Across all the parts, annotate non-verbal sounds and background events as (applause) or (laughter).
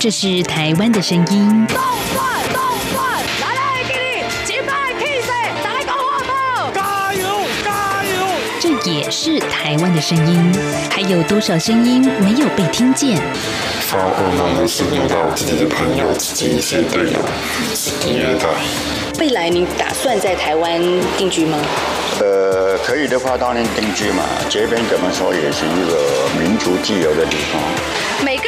这是台湾的声音。动转动转，来来给你击败气势，再来搞活动，加油加油！这也是台湾的声音。还有多少声音没有被听见？发噩梦的是遇到自己的朋友、自己一些队友，自己约的。未来你打算在台湾定居吗？呃，可以的话当然定居嘛。这边怎么说也是一个民族自由的地方。每个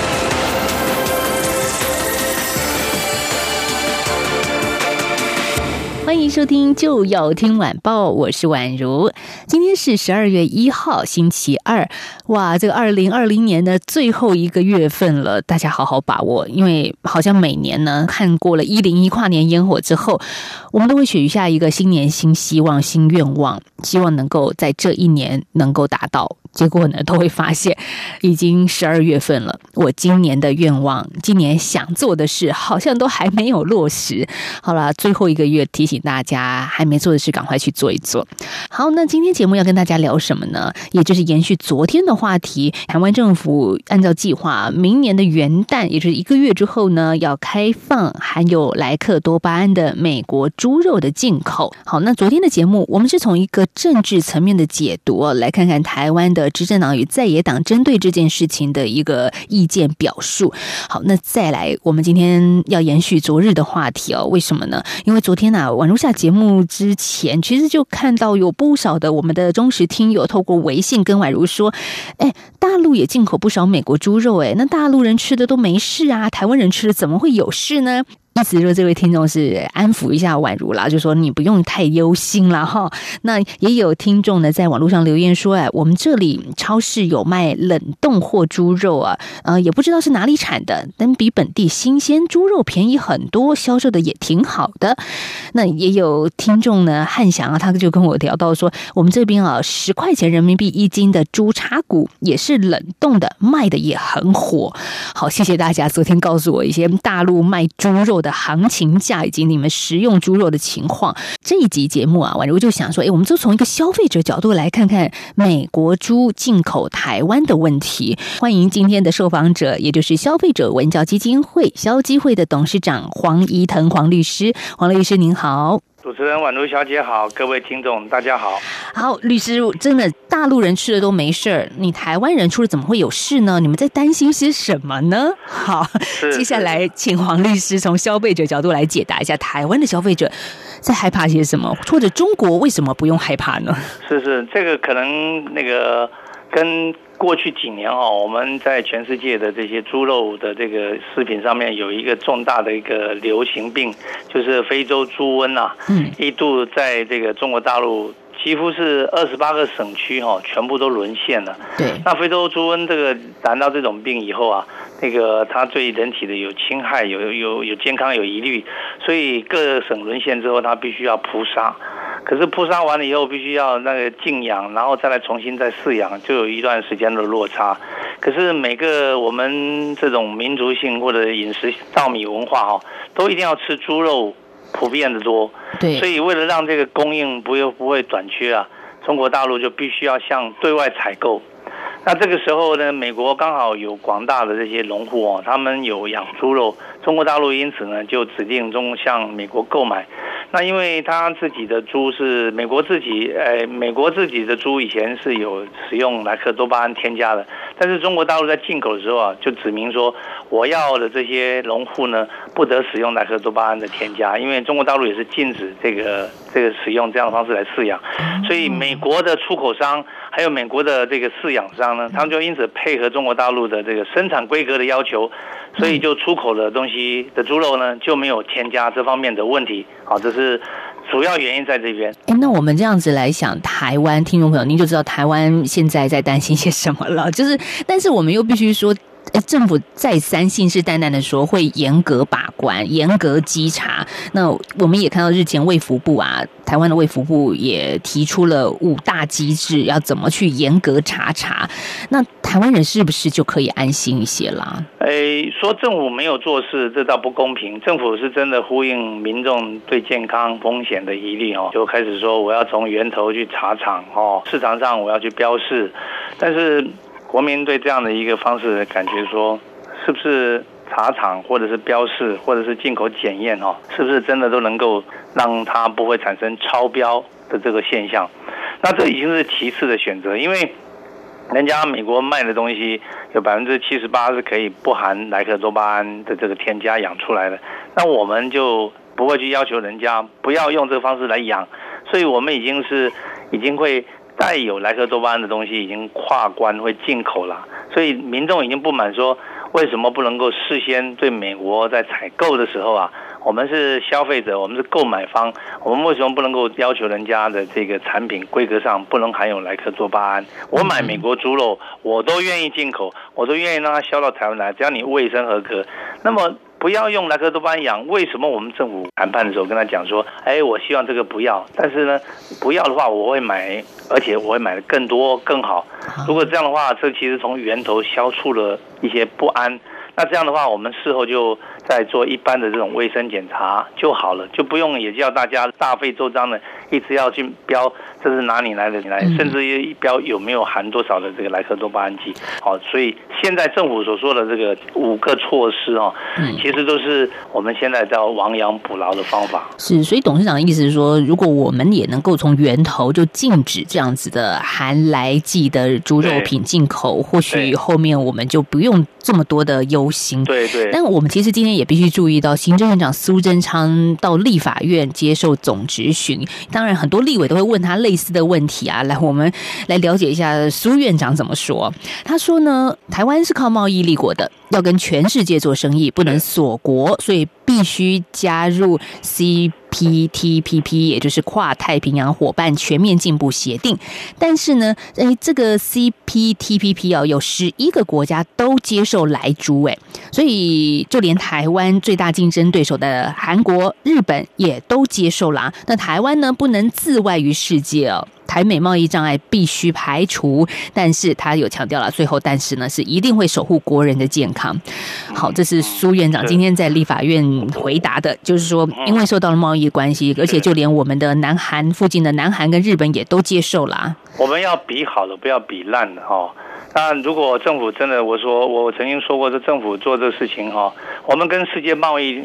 欢迎收听，就要听晚报，我是宛如。今天是十二月一号，星期二。哇，这个二零二零年的最后一个月份了，大家好好把握，因为好像每年呢，看过了一零一跨年烟火之后，我们都会许下一个新年新希望、新愿望，希望能够在这一年能够达到。结果呢，都会发现已经十二月份了。我今年的愿望，今年想做的事，好像都还没有落实。好了，最后一个月提醒大家，还没做的事，赶快去做一做。好，那今天节目要跟大家聊什么呢？也就是延续昨天的话题，台湾政府按照计划，明年的元旦，也就是一个月之后呢，要开放含有莱克多巴胺的美国猪肉的进口。好，那昨天的节目，我们是从一个政治层面的解读，来看看台湾的。执政党与在野党针对这件事情的一个意见表述。好，那再来，我们今天要延续昨日的话题哦。为什么呢？因为昨天啊，宛录下节目之前，其实就看到有不少的我们的忠实听友透过微信跟宛如说：“哎，大陆也进口不少美国猪肉，哎，那大陆人吃的都没事啊，台湾人吃的怎么会有事呢？”意思说，这位听众是安抚一下宛如啦，就说你不用太忧心了哈。那也有听众呢，在网络上留言说，哎，我们这里超市有卖冷冻货猪肉啊，呃，也不知道是哪里产的，但比本地新鲜猪肉便宜很多，销售的也挺好的。那也有听众呢，汉翔啊，他就跟我聊到说，我们这边啊，十块钱人民币一斤的猪叉骨也是冷冻的，卖的也很火。好，谢谢大家昨天告诉我一些大陆卖猪肉的行情价以及你们食用猪肉的情况，这一集节目啊，宛如就想说，哎，我们就从一个消费者角度来看看美国猪进口台湾的问题。欢迎今天的受访者，也就是消费者文教基金会消基会的董事长黄怡腾黄律师。黄律师您好。主持人宛如小姐好，各位听众大家好。好，律师，真的大陆人吃了都没事儿，你台湾人出了怎么会有事呢？你们在担心些什么呢？好，接下来请黄律师从消费者角度来解答一下台湾的消费者在害怕些什么，或者中国为什么不用害怕呢？是是，这个可能那个跟。过去几年哦，我们在全世界的这些猪肉的这个食品上面有一个重大的一个流行病，就是非洲猪瘟啊，嗯，一度在这个中国大陆几乎是二十八个省区哈，全部都沦陷了。对，那非洲猪瘟这个谈到这种病以后啊，那个它对人体的有侵害，有有有健康有疑虑，所以各省沦陷之后，它必须要扑杀。可是扑杀完了以后，必须要那个静养，然后再来重新再饲养，就有一段时间的落差。可是每个我们这种民族性或者饮食稻米文化哈，都一定要吃猪肉，普遍的多。对。所以为了让这个供应不又不会短缺啊，中国大陆就必须要向对外采购。那这个时候呢，美国刚好有广大的这些农户哦，他们有养猪肉，中国大陆因此呢就指定中向美国购买。那因为他自己的猪是美国自己，呃，美国自己的猪以前是有使用莱克多巴胺添加的，但是中国大陆在进口的时候啊，就指明说我要的这些农户呢，不得使用莱克多巴胺的添加，因为中国大陆也是禁止这个这个使用这样的方式来饲养，所以美国的出口商还有美国的这个饲养商呢，他们就因此配合中国大陆的这个生产规格的要求，所以就出口的东西的猪肉呢就没有添加这方面的问题，好，这是。主要原因在这边。哎，那我们这样子来想，台湾听众朋友，您就知道台湾现在在担心些什么了。就是，但是我们又必须说，政府再三信誓旦旦的说会严格把关、严格稽查。那我们也看到日前卫福部啊，台湾的卫福部也提出了五大机制，要怎么去严格查查。那台湾人是不是就可以安心一些啦？诶，说政府没有做事，这倒不公平。政府是真的呼应民众对健康风险的疑虑哦，就开始说我要从源头去查厂哦，市场上我要去标示，但是。国民对这样的一个方式感觉说，是不是茶厂或者是标示或者是进口检验哦，是不是真的都能够让它不会产生超标的这个现象？那这已经是其次的选择，因为人家美国卖的东西有百分之七十八是可以不含莱克多巴胺的这个添加养出来的，那我们就不会去要求人家不要用这个方式来养，所以我们已经是已经会。带有莱克多巴胺的东西已经跨关会进口了，所以民众已经不满说，为什么不能够事先对美国在采购的时候啊，我们是消费者，我们是购买方，我们为什么不能够要求人家的这个产品规格上不能含有莱克多巴胺？我买美国猪肉，我都愿意进口，我都愿意让它销到台湾来，只要你卫生合格，那么。不要用莱克多巴胺养，为什么我们政府谈判的时候跟他讲说，哎，我希望这个不要，但是呢，不要的话我会买，而且我会买的更多更好。如果这样的话，这其实从源头消除了一些不安。那这样的话，我们事后就再做一般的这种卫生检查就好了，就不用也叫大家大费周章的一直要去标这是哪里来的来，甚至一标有没有含多少的这个莱克多巴胺剂。好，所以现在政府所说的这个五个措施哦，其实都是我们现在叫亡羊补牢的方法。是，所以董事长的意思是说，如果我们也能够从源头就禁止这样子的含来剂的猪肉品进口，或许后面我们就不用这么多的忧心。对对。但我们其实今天也必须注意到，行政院长苏贞昌到立法院接受总质询，当然很多立委都会问他类似的问题啊。来，我们来了解一下苏院长怎么说。他说呢，台湾是靠贸易立国的，要跟全世界做生意，不能锁国，所以必须加入 C。PTPP 也就是跨太平洋伙伴全面进步协定，但是呢，诶，这个 CPTPP 啊，有十一个国家都接受来猪，诶，所以就连台湾最大竞争对手的韩国、日本也都接受了。那台湾呢，不能自外于世界哦。台美贸易障碍必须排除，但是他有强调了，最后但是呢，是一定会守护国人的健康。好，这是苏院长今天在立法院回答的，就是说，因为受到了贸易关系，而且就连我们的南韩附近的南韩跟日本也都接受了。我们要比好了，不要比烂的哈。那如果政府真的，我说我曾经说过，这政府做这事情哈，我们跟世界贸易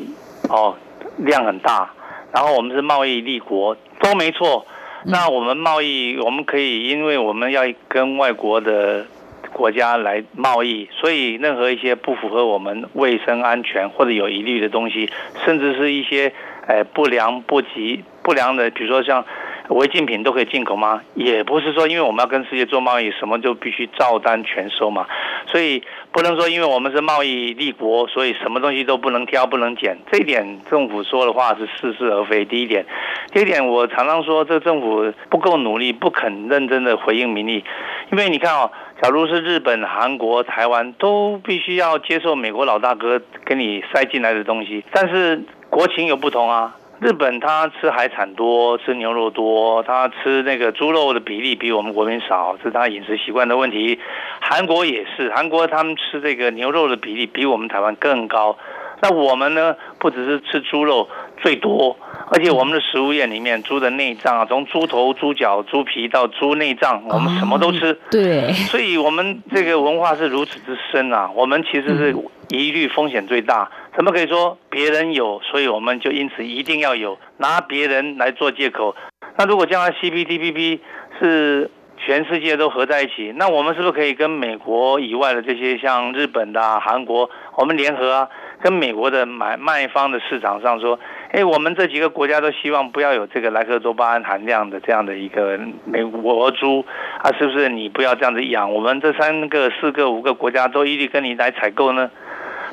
哦量很大，然后我们是贸易立国都没错。那我们贸易，我们可以，因为我们要跟外国的国家来贸易，所以任何一些不符合我们卫生安全或者有疑虑的东西，甚至是一些诶不良不及不良的，比如说像。违禁品都可以进口吗？也不是说，因为我们要跟世界做贸易，什么就必须照单全收嘛。所以不能说，因为我们是贸易立国，所以什么东西都不能挑、不能捡。这一点政府说的话是似是而非。第一点，第一点，我常常说，这政府不够努力，不肯认真的回应民意。因为你看哦，假如是日本、韩国、台湾都必须要接受美国老大哥给你塞进来的东西，但是国情有不同啊。日本他吃海产多，吃牛肉多，他吃那个猪肉的比例比我们国民少，是他饮食习惯的问题。韩国也是，韩国他们吃这个牛肉的比例比我们台湾更高。那我们呢，不只是吃猪肉最多，而且我们的食物链里面猪的内脏啊，从猪头、猪脚、猪皮到猪内脏，我们什么都吃。对，所以我们这个文化是如此之深啊，我们其实是疑虑风险最大。怎么可以说别人有，所以我们就因此一定要有，拿别人来做借口？那如果将来 CPTPP 是全世界都合在一起，那我们是不是可以跟美国以外的这些像日本的、啊、韩国，我们联合啊，跟美国的买卖方的市场上说，哎，我们这几个国家都希望不要有这个莱克多巴胺含量的这样的一个美国猪啊，是不是你不要这样子养？我们这三个、四个、五个国家都一律跟你来采购呢？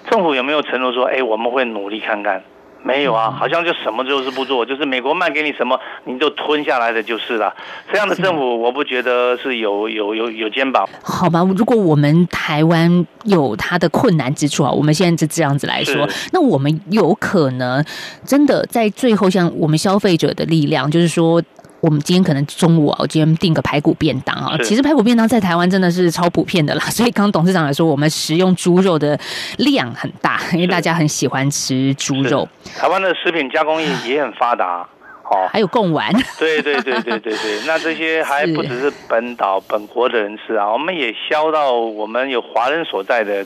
政府有没有承诺说，哎，我们会努力看看？没有啊，好像就什么就是不做，就是美国卖给你什么，你就吞下来的就是了。这样的政府，我不觉得是有有有有肩膀。好吧，如果我们台湾有它的困难之处啊，我们现在就这样子来说，那我们有可能真的在最后，像我们消费者的力量，就是说。我们今天可能中午啊，我今天订个排骨便当啊。其实排骨便当在台湾真的是超普遍的啦，(laughs) 所以刚刚董事长来说，我们食用猪肉的量很大，因为大家很喜欢吃猪肉。台湾的食品加工业也很发达，哦，还有贡丸。对对对对对对，(laughs) 那这些还不只是本岛本国的人吃啊，我们也销到我们有华人所在的。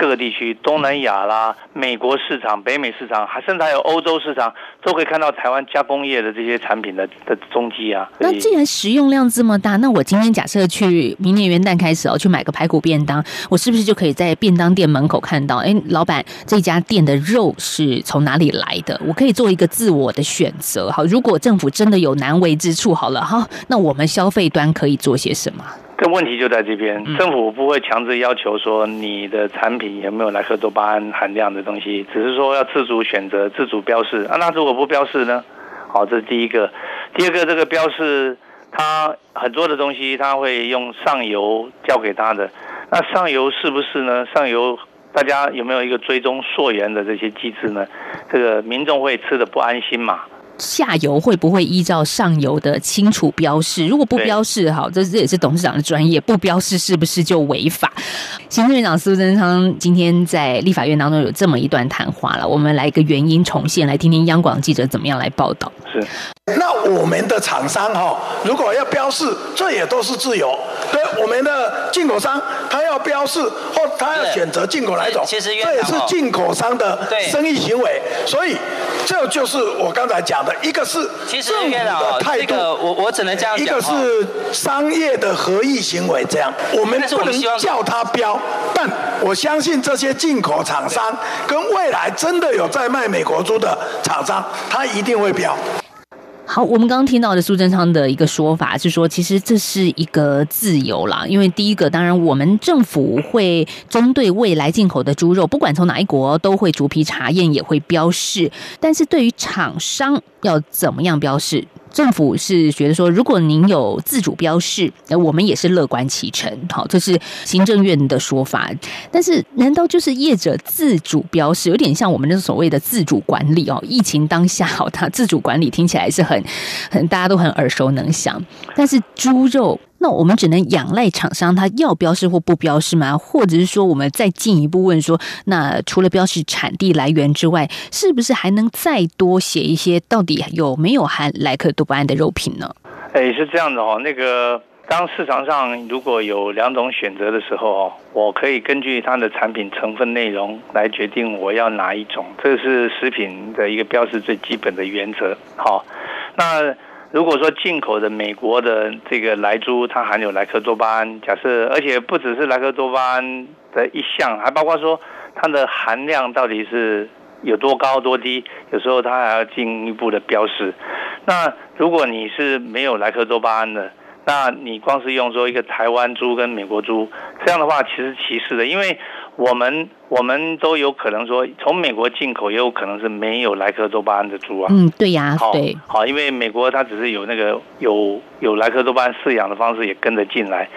各个地区，东南亚啦、美国市场、北美市场，还甚至还有欧洲市场，都可以看到台湾加工业的这些产品的的踪迹啊。那既然食用量这么大，那我今天假设去明年元旦开始哦，去买个排骨便当，我是不是就可以在便当店门口看到？哎，老板，这家店的肉是从哪里来的？我可以做一个自我的选择。好，如果政府真的有难为之处，好了哈，那我们消费端可以做些什么？这问题就在这边，政府不会强制要求说你的产品有没有莱克多巴胺含量的东西，只是说要自主选择、自主标示啊。那如果不标示呢？好，这是第一个。第二个，这个标示它很多的东西，它会用上游交给他的。那上游是不是呢？上游大家有没有一个追踪溯源的这些机制呢？这个民众会吃的不安心嘛？下游会不会依照上游的清楚标示？如果不标示，好，这这也是董事长的专业，不标示是不是就违法？行政院长苏贞昌今天在立法院当中有这么一段谈话了，我们来一个原音重现，来听听央广记者怎么样来报道。是。那我们的厂商哈，如果要标示，这也都是自由。对，我们的进口商他要标示或他要选择进口哪种，其实这也是进口商的生意行为。所以这就是我刚才讲的，一个是政府的态度，我我只能这样讲。一个是商业的合意行为，这样我们不能叫他标，但我相信这些进口厂商跟未来真的有在卖美国猪的厂商，他一定会标。好，我们刚刚听到的苏贞昌的一个说法是说，其实这是一个自由啦。因为第一个，当然我们政府会针对未来进口的猪肉，不管从哪一国，都会逐批查验，也会标示。但是对于厂商要怎么样标示？政府是觉得说，如果您有自主标示，那我们也是乐观其成。好，这是行政院的说法。但是，难道就是业者自主标示，有点像我们那所谓的自主管理哦？疫情当下，好，它自主管理听起来是很很大家都很耳熟能详。但是猪肉。那我们只能仰赖厂商，他要标示或不标示吗？或者是说，我们再进一步问说，那除了标示产地来源之外，是不是还能再多写一些，到底有没有含莱克多巴胺的肉品呢？哎，是这样的哦。那个当市场上如果有两种选择的时候哦，我可以根据它的产品成分内容来决定我要哪一种，这是食品的一个标示最基本的原则。好，那。如果说进口的美国的这个莱猪，它含有莱克多巴胺，假设而且不只是莱克多巴胺的一项，还包括说它的含量到底是有多高多低，有时候它还要进一步的标示。那如果你是没有莱克多巴胺的，那你光是用说一个台湾猪跟美国猪，这样的话其实歧视的，因为。我们我们都有可能说，从美国进口也有可能是没有莱克多巴胺的猪啊。嗯，对呀，好，对，好，因为美国它只是有那个有有莱克多巴胺饲养的方式也跟着进来，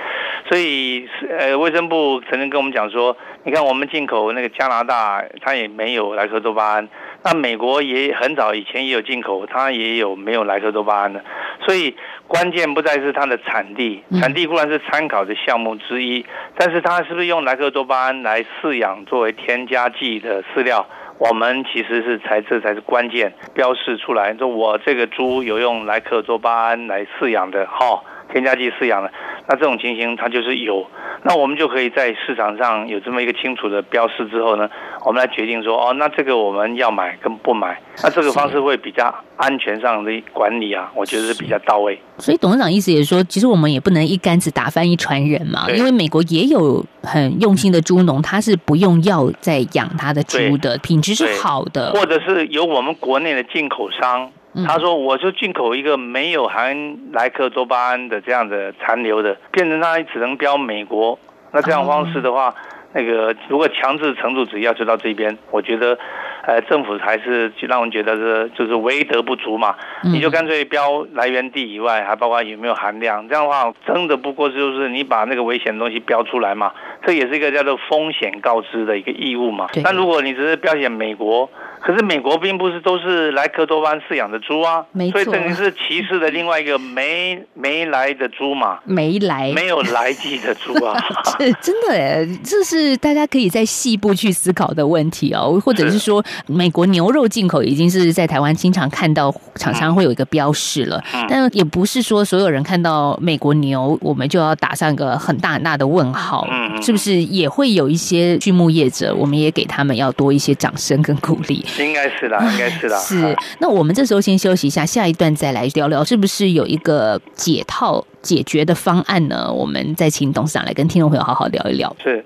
所以呃，卫生部曾经跟我们讲说，你看我们进口那个加拿大，它也没有莱克多巴胺。那美国也很早以前也有进口，它也有没有莱克多巴胺的，所以关键不再是它的产地，产地固然是参考的项目之一，但是它是不是用莱克多巴胺来饲养作为添加剂的饲料，我们其实是才这才是关键，标示出来，说我这个猪有用莱克多巴胺来饲养的，哈。添加剂饲养的，那这种情形它就是有，那我们就可以在市场上有这么一个清楚的标示之后呢，我们来决定说，哦，那这个我们要买跟不买，那这个方式会比较安全上的管理啊，我觉得是比较到位。所以董事长意思也是说，其实我们也不能一竿子打翻一船人嘛，因为美国也有很用心的猪农，他是不用药在养他的猪的，品质是好的，或者是由我们国内的进口商。他说：“我就进口一个没有含莱克多巴胺的这样的残留的，变成它只能标美国。那这样方式的话，那个如果强制程度只要求到这边，我觉得，呃，政府还是让人觉得是就是唯德不足嘛，你就干脆标来源地以外，还包括有没有含量，这样的话，真的不过就是你把那个危险的东西标出来嘛，这也是一个叫做风险告知的一个义务嘛。但如果你只是标写美国，可是美国并不是都是莱克多巴饲养的猪啊，所以等于是歧视的另外一个没没来的猪嘛，(laughs) 没来没有来记的猪啊，(laughs) 是真的哎，这是大家可以在细部去思考的问题哦，或者是。说美国牛肉进口已经是在台湾经常看到厂商会有一个标示了，但也不是说所有人看到美国牛我们就要打上一个很大很大的问号，是不是也会有一些畜牧业者，我们也给他们要多一些掌声跟鼓励。应该是啦，(laughs) 应该是啦。是，那我们这时候先休息一下，下一段再来聊聊，是不是有一个解套解决的方案呢？我们再请董事长来跟听众朋友好好聊一聊。是。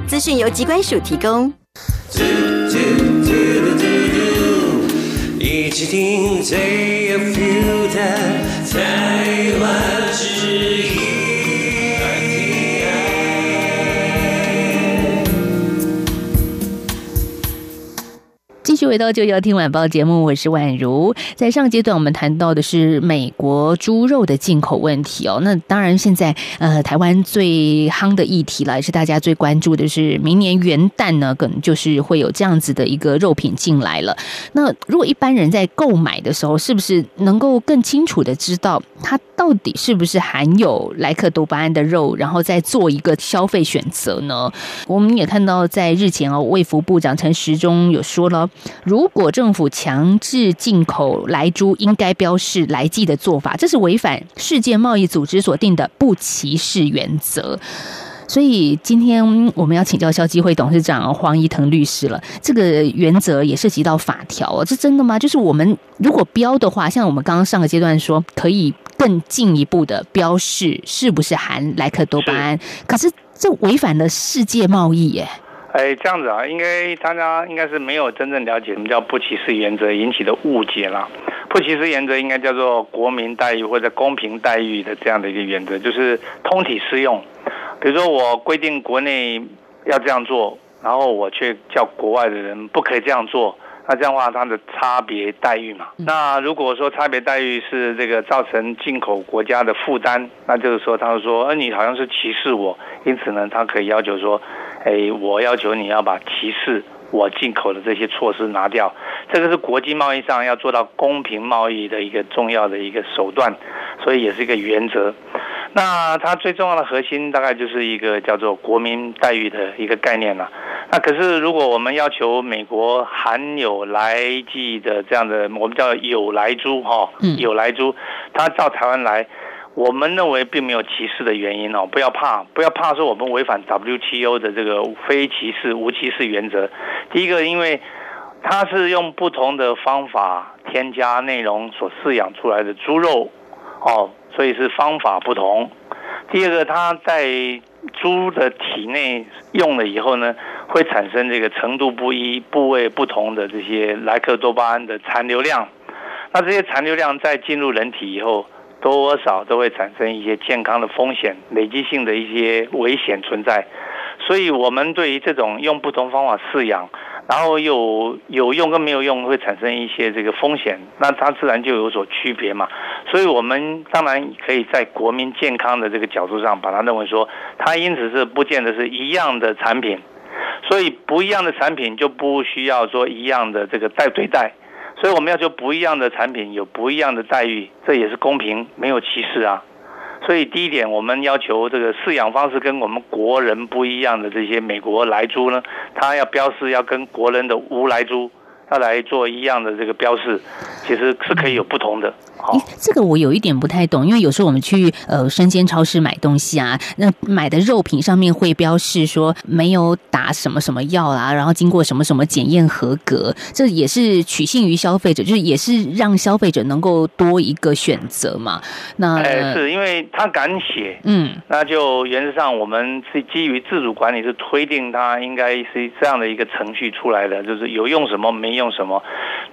资讯由机关署提供。一起听最有 feel 的台湾之音。继续回到就要听晚报节目，我是婉如。在上阶段，我们谈到的是美国猪肉的进口问题哦。那当然，现在呃，台湾最夯的议题了，也是大家最关注的是，明年元旦呢，可能就是会有这样子的一个肉品进来了。那如果一般人在购买的时候，是不是能够更清楚的知道它到底是不是含有莱克多巴胺的肉，然后再做一个消费选择呢？我们也看到，在日前哦，卫福部长陈时中有说了。如果政府强制进口莱猪，应该标示莱剂的做法，这是违反世界贸易组织所定的不歧视原则。所以今天我们要请教消基会董事长黄怡腾律师了。这个原则也涉及到法条哦，这真的吗？就是我们如果标的话，像我们刚刚上个阶段说，可以更进一步的标示是不是含莱克多巴胺，可是这违反了世界贸易耶。哎，这样子啊，应该大家应该是没有真正了解什么叫不歧视原则引起的误解啦。不歧视原则应该叫做国民待遇或者公平待遇的这样的一个原则，就是通体适用。比如说我规定国内要这样做，然后我却叫国外的人不可以这样做。那这样的话，它的差别待遇嘛？那如果说差别待遇是这个造成进口国家的负担，那就是说，他会说，呃，你好像是歧视我，因此呢，他可以要求说，哎，我要求你要把歧视我进口的这些措施拿掉。这个是国际贸易上要做到公平贸易的一个重要的一个手段，所以也是一个原则。那它最重要的核心大概就是一个叫做国民待遇的一个概念了。那可是如果我们要求美国含有来剂的这样的，我们叫有来猪哈，有来猪，它到台湾来，我们认为并没有歧视的原因哦，不要怕，不要怕说我们违反 WTO 的这个非歧视、无歧视原则。第一个，因为它是用不同的方法添加内容所饲养出来的猪肉哦。所以是方法不同。第二个，它在猪的体内用了以后呢，会产生这个程度不一、部位不同的这些莱克多巴胺的残留量。那这些残留量在进入人体以后，多少都会产生一些健康的风险、累积性的一些危险存在。所以，我们对于这种用不同方法饲养。然后有有用跟没有用会产生一些这个风险，那它自然就有所区别嘛。所以我们当然可以在国民健康的这个角度上，把它认为说，它因此是不见得是一样的产品，所以不一样的产品就不需要说一样的这个待对待。所以我们要求不一样的产品有不一样的待遇，这也是公平，没有歧视啊。所以第一点，我们要求这个饲养方式跟我们国人不一样的这些美国莱猪呢，它要标示要跟国人的无莱猪，要来做一样的这个标示，其实是可以有不同的。好，这个我有一点不太懂，因为有时候我们去呃生鲜超市买东西啊，那买的肉品上面会标示说没有打什么什么药啦，然后经过什么什么检验合格，这也是取信于消费者，就是也是让消费者能够多一个选择嘛。那哎，是因为他敢写，嗯，那就原则上我们是基于自主管理，是推定他应该是这样的一个程序出来的，就是有用什么没用用什么。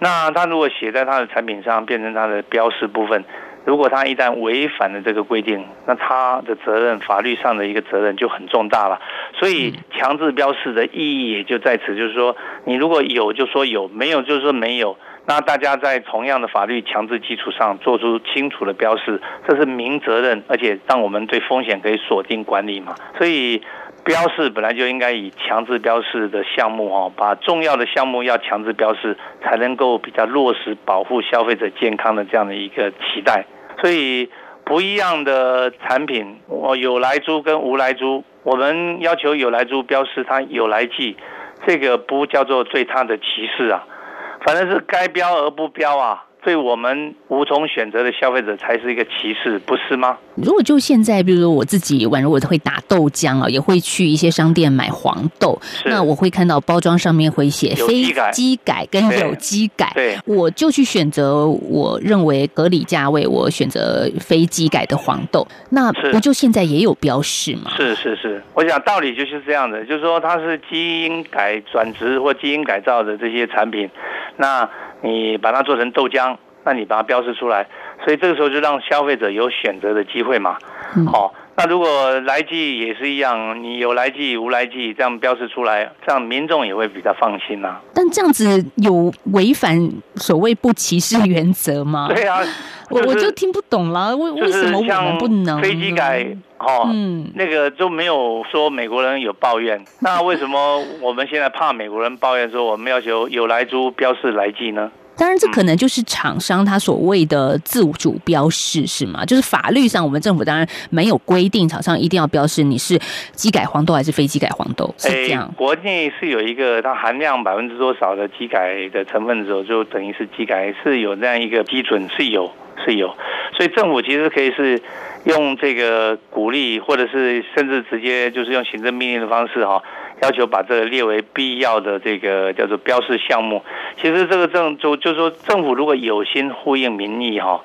那他如果写在他的产品上，变成他的标示部分，如果他一旦违反了这个规定，那他的责任，法律上的一个责任就很重大了。所以强制标示的意义也就在此，就是说，你如果有就说有，没有就说没有。那大家在同样的法律强制基础上做出清楚的标示，这是明责任，而且让我们对风险可以锁定管理嘛。所以。标示本来就应该以强制标示的项目哦，把重要的项目要强制标示，才能够比较落实保护消费者健康的这样的一个期待。所以不一样的产品，我有莱猪跟无莱猪，我们要求有莱猪标示它有莱剂，这个不叫做对它的歧视啊，反正是该标而不标啊。对我们无从选择的消费者才是一个歧视，不是吗？如果就现在，比如说我自己，宛如我会打豆浆啊，也会去一些商店买黄豆，那我会看到包装上面会写非基改跟有机改，对，我就去选择我认为合理价位，我选择非基改的黄豆，那不就现在也有标示吗？是是是，我想道理就是这样的，就是说它是基因改转植或基因改造的这些产品，那。你把它做成豆浆，那你把它标示出来，所以这个时候就让消费者有选择的机会嘛。嗯、好，那如果来剂也是一样，你有来剂无来剂这样标示出来，这样民众也会比较放心呐、啊。但这样子有违反所谓不歧视原则吗？对啊，我、就是、我就听不懂了，为为什么我们不能？飞机改哦，嗯，那个就没有说美国人有抱怨，那为什么我们现在怕美国人抱怨说我们要求有来猪标示来记呢？当然，这可能就是厂商他所谓的自主标示，是吗？就是法律上，我们政府当然没有规定厂商一定要标示你是机改黄豆还是非机改黄豆，是这样。欸、国内是有一个它含量百分之多少的机改的成分的时候，就等于是机改是有这样一个基准，是有是有。所以政府其实可以是用这个鼓励，或者是甚至直接就是用行政命令的方式哈。要求把这个列为必要的这个叫做标示项目，其实这个政就就是说政府如果有心呼应民意哈，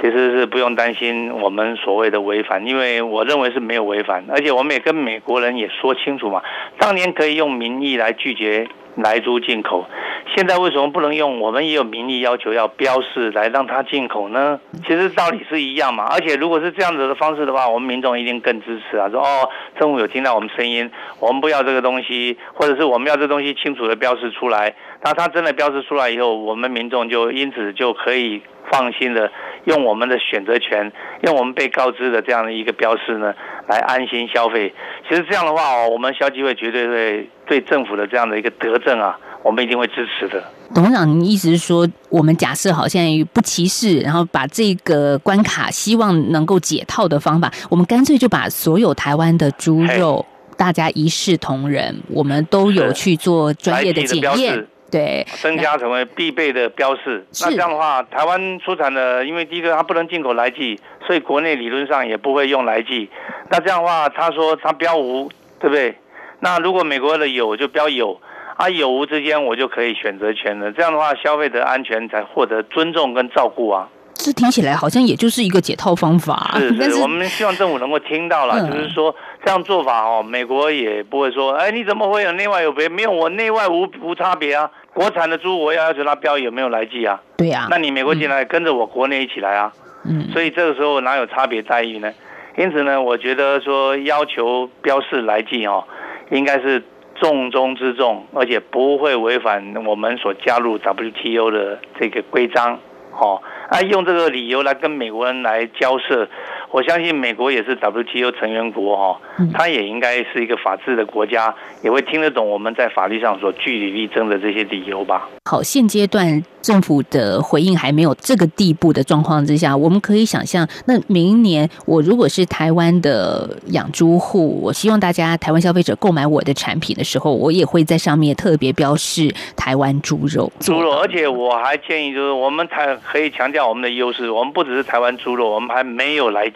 其实是不用担心我们所谓的违反，因为我认为是没有违反，而且我们也跟美国人也说清楚嘛，当年可以用民意来拒绝。莱猪进口，现在为什么不能用？我们也有民意要求要标示来让它进口呢？其实道理是一样嘛。而且如果是这样子的方式的话，我们民众一定更支持啊。说哦，政府有听到我们声音，我们不要这个东西，或者是我们要这东西清楚的标示出来。那它真的标示出来以后，我们民众就因此就可以放心的用我们的选择权，用我们被告知的这样的一个标示呢，来安心消费。其实这样的话哦，我们消基会绝对会对政府的这样的一个德政啊，我们一定会支持的。董事长，您意思是说，我们假设好像不歧视，然后把这个关卡希望能够解套的方法，我们干脆就把所有台湾的猪肉大家一视同仁，我们都有去做专业的检验。对，增加成为必备的标示。那这样的话，台湾出产的，因为第一个它不能进口来剂，所以国内理论上也不会用来剂。那这样的话，他说他标无，对不对？那如果美国的有就标有，啊有无之间我就可以选择权了。这样的话，消费者安全才获得尊重跟照顾啊。这听起来好像也就是一个解套方法。是 (laughs) 是，是我们希望政府能够听到了，嗯、就是说这样做法哦，美国也不会说，哎，你怎么会有内外有别？没有，我内外无无差别啊。国产的猪，我要要求它标有没有来记啊？对呀、啊。那你美国进来跟着我国内一起来啊？嗯。所以这个时候哪有差别待遇呢？因此呢，我觉得说要求标示来记哦，应该是重中之重，而且不会违反我们所加入 WTO 的这个规章。哦，啊，用这个理由来跟美国人来交涉，我相信美国也是 WTO 成员国哈，他也应该是一个法治的国家，也会听得懂我们在法律上所据理力争的这些理由吧。好，现阶段政府的回应还没有这个地步的状况之下，我们可以想象，那明年我如果是台湾的养猪户，我希望大家台湾消费者购买我的产品的时候，我也会在上面特别标示台湾猪肉。猪肉，而且我还建议，就是我们台可以强调我们的优势，我们不只是台湾猪肉，我们还没有来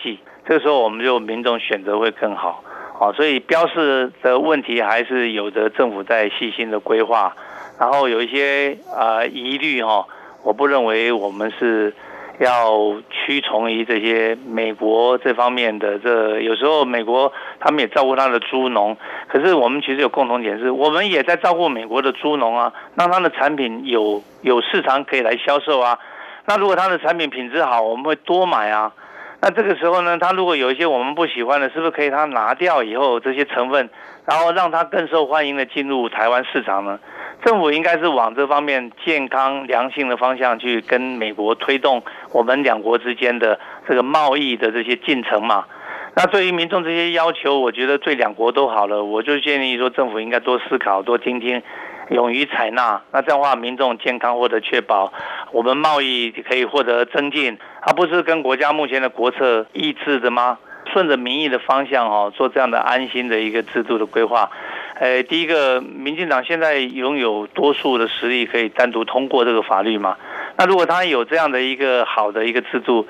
这个时候我们就民众选择会更好。好，所以标示的问题还是有着政府在细心的规划，然后有一些呃疑虑哈，我不认为我们是要屈从于这些美国这方面的。这有时候美国他们也照顾他的猪农，可是我们其实有共同点是，我们也在照顾美国的猪农啊，让他的产品有有市场可以来销售啊。那如果他的产品品质好，我们会多买啊。那这个时候呢，他如果有一些我们不喜欢的，是不是可以他拿掉以后这些成分，然后让他更受欢迎的进入台湾市场呢？政府应该是往这方面健康良性的方向去跟美国推动我们两国之间的这个贸易的这些进程嘛。那对于民众这些要求，我觉得对两国都好了，我就建议说政府应该多思考，多听听。勇于采纳，那这样的话，民众健康获得确保，我们贸易可以获得增进，而不是跟国家目前的国策一致的吗？顺着民意的方向哦，做这样的安心的一个制度的规划。呃，第一个，民进党现在拥有多数的实力，可以单独通过这个法律嘛？那如果他有这样的一个好的一个制度，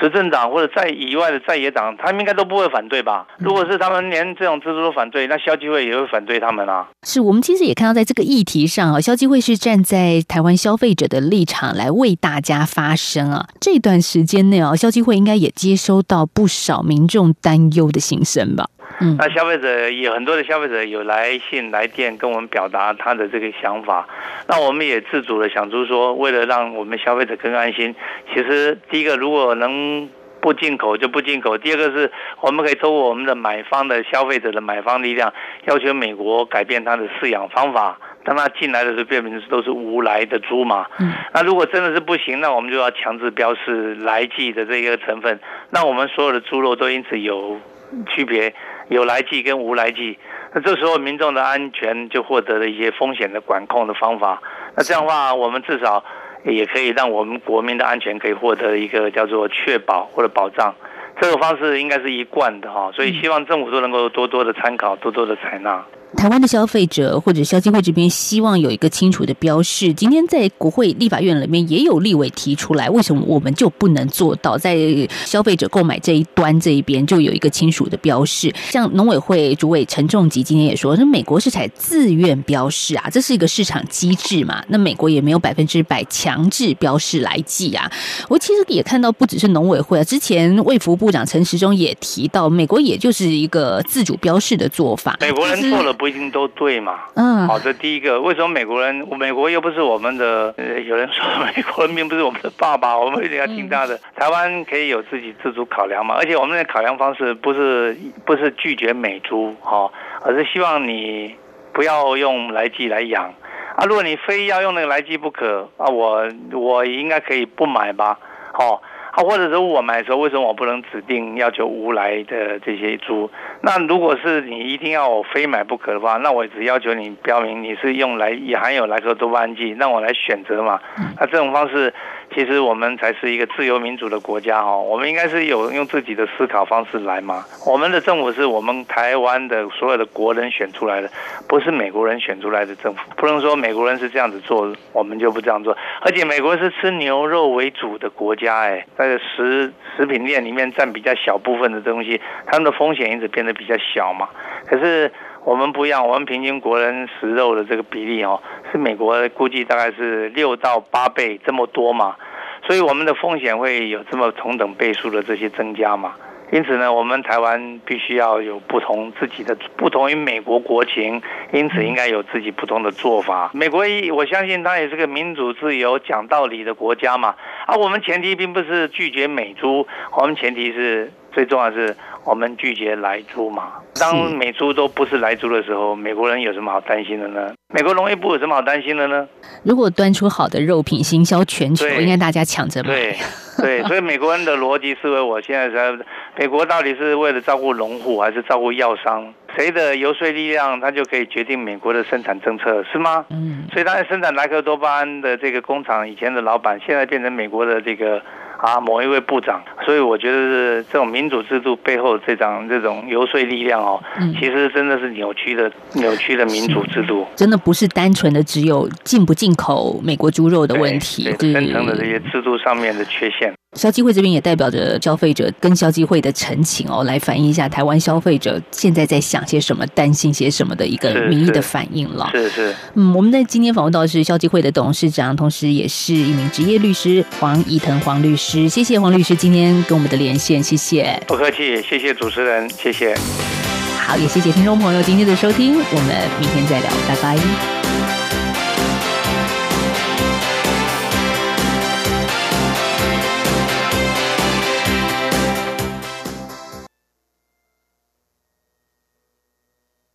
执政党或者在以外的在野党，他们应该都不会反对吧？如果是他们连这种制度都反对，那消基会也会反对他们啊。是我们其实也看到，在这个议题上啊，消基会是站在台湾消费者的立场来为大家发声啊。这段时间内啊，消基会应该也接收到不少民众担忧的心声吧。嗯，那消费者有很多的消费者有来信来电跟我们表达他的这个想法，那我们也自主的想出说，为了让我们消费者更安心，其实第一个如果能不进口就不进口，第二个是我们可以通过我们的买方的消费者的买方力量，要求美国改变它的饲养方法，当他进来的时候变成都是无来的猪嘛。嗯，那如果真的是不行，那我们就要强制标示来记的这一个成分，那我们所有的猪肉都因此有区别。有来记跟无来记，那这时候民众的安全就获得了一些风险的管控的方法。那这样的话，我们至少也可以让我们国民的安全可以获得一个叫做确保或者保障。这个方式应该是一贯的哈，所以希望政府都能够多多的参考，多多的采纳。台湾的消费者或者消基会这边希望有一个清楚的标示。今天在国会立法院里面也有立委提出来，为什么我们就不能做到在消费者购买这一端这一边就有一个清楚的标示？像农委会主委陈仲吉今天也说，那美国是采自愿标示啊，这是一个市场机制嘛。那美国也没有百分之百强制标示来记啊。我其实也看到不只是农委会啊，之前卫福部长陈时中也提到，美国也就是一个自主标示的做法。美国人做了。不一定都对嘛。嗯，好的，第一个，为什么美国人，美国又不是我们的？呃，有人说美国人并不是我们的爸爸，(laughs) 我们一定要听他的。台湾可以有自己自主考量嘛，而且我们的考量方式不是不是拒绝美猪，哈，而是希望你不要用来记来养啊。如果你非要用那个来记不可啊，我我应该可以不买吧，好。啊，或者是我买的时候，为什么我不能指定要求无来的这些猪？那如果是你一定要我非买不可的话，那我只要求你标明你是用来也含有莱克多巴胺剂，让我来选择嘛。那这种方式。其实我们才是一个自由民主的国家哈，我们应该是有用自己的思考方式来嘛。我们的政府是我们台湾的所有的国人选出来的，不是美国人选出来的政府。不能说美国人是这样子做，我们就不这样做。而且美国是吃牛肉为主的国家，哎，在食食品链里面占比较小部分的东西，他们的风险因子变得比较小嘛。可是我们不一样，我们平均国人食肉的这个比例哦，是美国估计大概是六到八倍这么多嘛。所以我们的风险会有这么同等倍数的这些增加嘛？因此呢，我们台湾必须要有不同自己的不同于美国国情，因此应该有自己不同的做法。美国一我相信它也是个民主自由讲道理的国家嘛。啊，我们前提并不是拒绝美猪，我们前提是最重要的是我们拒绝莱猪嘛。当美猪都不是莱猪的时候，美国人有什么好担心的呢？美国农业部有什么好担心的呢？如果端出好的肉品，行销全球，应该大家抢着买。对，对，(laughs) 所以美国人的逻辑思维，我现在在美国到底是为了照顾农户，还是照顾药商？谁的游说力量，他就可以决定美国的生产政策，是吗？嗯。所以他在生产莱克多巴胺的这个工厂，以前的老板，现在变成美国的这个。啊，某一位部长，所以我觉得是这种民主制度背后这张这种游说力量哦，嗯、其实真的是扭曲的扭曲的民主制度，真的不是单纯的只有进不进口美国猪肉的问题，对，深层的这些制度上面的缺陷。消基会这边也代表着消费者跟消基会的陈情哦，来反映一下台湾消费者现在在想些什么、担心些什么的一个民意的反应了。是是，是是，嗯，我们在今天访问到的是消基会的董事长，同时也是一名职业律师黄怡腾黄律师。谢谢黄律师今天跟我们的连线，谢谢。不客气，谢谢主持人，谢谢。好，也谢谢听众朋友今天的收听，我们明天再聊，拜拜。